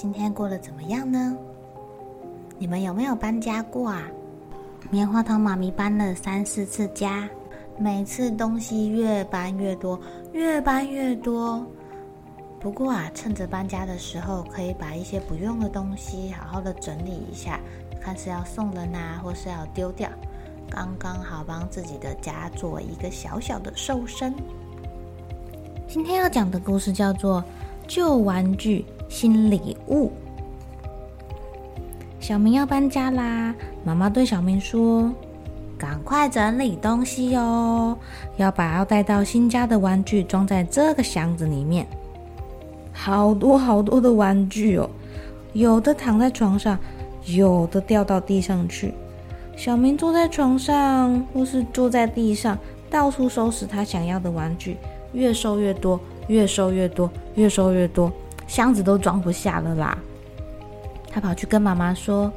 今天过得怎么样呢？你们有没有搬家过啊？棉花糖妈咪搬了三四次家，每次东西越搬越多，越搬越多。不过啊，趁着搬家的时候，可以把一些不用的东西好好的整理一下，看是要送人啊，或是要丢掉，刚刚好帮自己的家做一个小小的瘦身。今天要讲的故事叫做《旧玩具新礼物》。小明要搬家啦！妈妈对小明说：“赶快整理东西哦，要把要带到新家的玩具装在这个箱子里面。好多好多的玩具哦，有的躺在床上，有的掉到地上去。小明坐在床上，或是坐在地上，到处收拾他想要的玩具，越收越多，越收越多，越收越多，箱子都装不下了啦。”他跑去跟妈妈说：“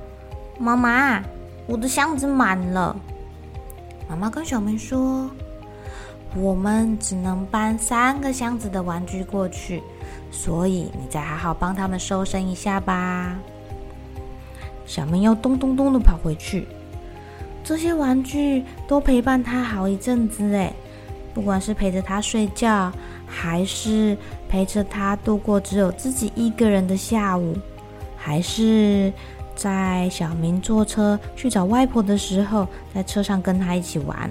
妈妈，我的箱子满了。”妈妈跟小明说：“我们只能搬三个箱子的玩具过去，所以你再好好帮他们收身一下吧。”小明又咚咚咚的跑回去。这些玩具都陪伴他好一阵子哎，不管是陪着他睡觉，还是陪着他度过只有自己一个人的下午。还是在小明坐车去找外婆的时候，在车上跟他一起玩。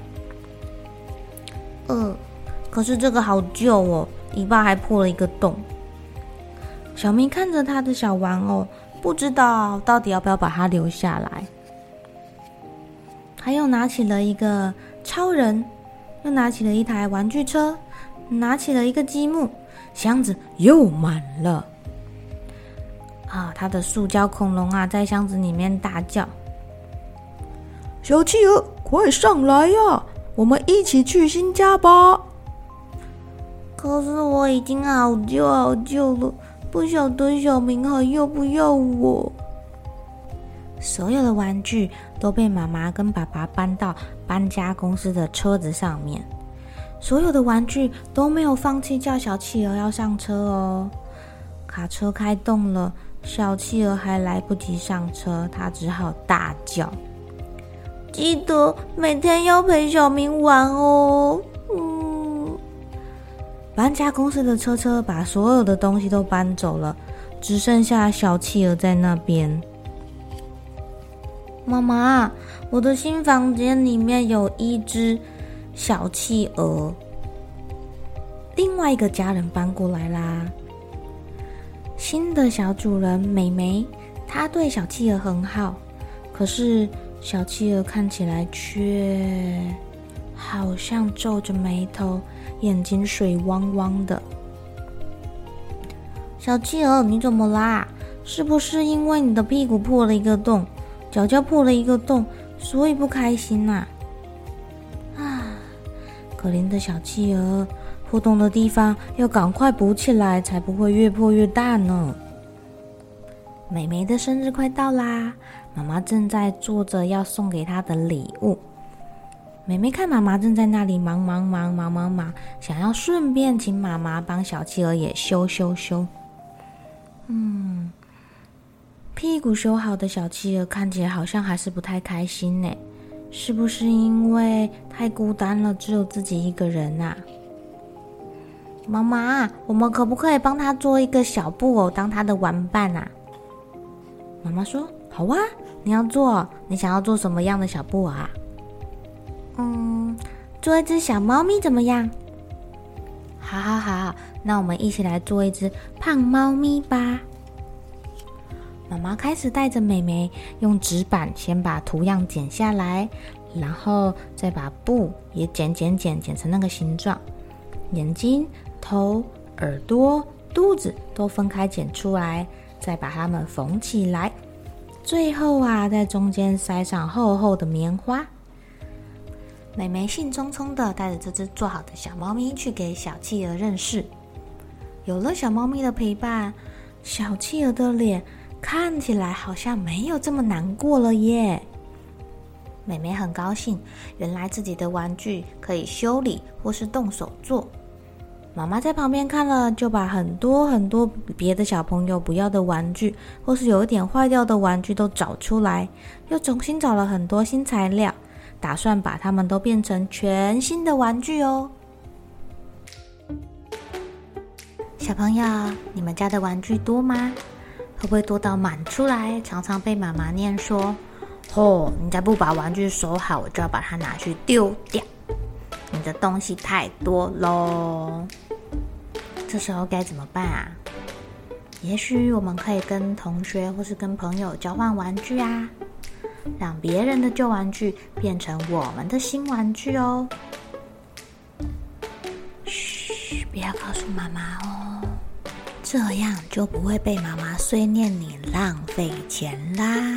呃，可是这个好旧哦，尾巴还破了一个洞。小明看着他的小玩偶，不知道到底要不要把它留下来。他又拿起了一个超人，又拿起了一台玩具车，拿起了一个积木，箱子又满了。啊！他的塑胶恐龙啊，在箱子里面大叫：“小企鹅，快上来呀！我们一起去新家吧！”可是我已经好旧好旧了，不晓得小明还要不要我。所有的玩具都被妈妈跟爸爸搬到搬家公司的车子上面，所有的玩具都没有放弃叫小企鹅要上车哦。卡车开动了。小企鹅还来不及上车，他只好大叫：“记得每天要陪小明玩哦。”，搬家公司的车车把所有的东西都搬走了，只剩下小企鹅在那边。妈妈，我的新房间里面有一只小企鹅，另外一个家人搬过来啦。新的小主人美美，她对小企鹅很好，可是小企鹅看起来却好像皱着眉头，眼睛水汪汪的。小企鹅，你怎么啦？是不是因为你的屁股破了一个洞，脚脚破了一个洞，所以不开心呐？啊，可怜的小企鹅。破洞的地方要赶快补起来，才不会越破越大呢。美美的生日快到啦，妈妈正在做着要送给她的礼物。美美看妈妈正在那里忙忙忙忙忙忙，想要顺便请妈妈帮小企鹅也修修修。嗯，屁股修好的小企鹅看起来好像还是不太开心呢，是不是因为太孤单了，只有自己一个人啊？妈妈，我们可不可以帮他做一个小布偶当他的玩伴啊？妈妈说：“好啊，你要做，你想要做什么样的小布偶啊？”嗯，做一只小猫咪怎么样？好好好，那我们一起来做一只胖猫咪吧。妈妈开始带着妹妹用纸板先把图样剪下来，然后再把布也剪剪剪剪成那个形状，眼睛、头、耳朵、肚子都分开剪出来，再把它们缝起来。最后啊，在中间塞上厚厚的棉花。妹妹兴冲冲的带着这只做好的小猫咪去给小企鹅认识。有了小猫咪的陪伴，小企鹅的脸。看起来好像没有这么难过了耶。妹妹很高兴，原来自己的玩具可以修理或是动手做。妈妈在旁边看了，就把很多很多别的小朋友不要的玩具，或是有一点坏掉的玩具都找出来，又重新找了很多新材料，打算把它们都变成全新的玩具哦。小朋友，你们家的玩具多吗？会不会多到满出来？常常被妈妈念说：“哦，你再不把玩具收好，我就要把它拿去丢掉。你的东西太多喽。”这时候该怎么办啊？也许我们可以跟同学或是跟朋友交换玩具啊，让别人的旧玩具变成我们的新玩具哦。嘘，不要告诉妈妈哦。这样就不会被妈妈碎念你浪费钱啦。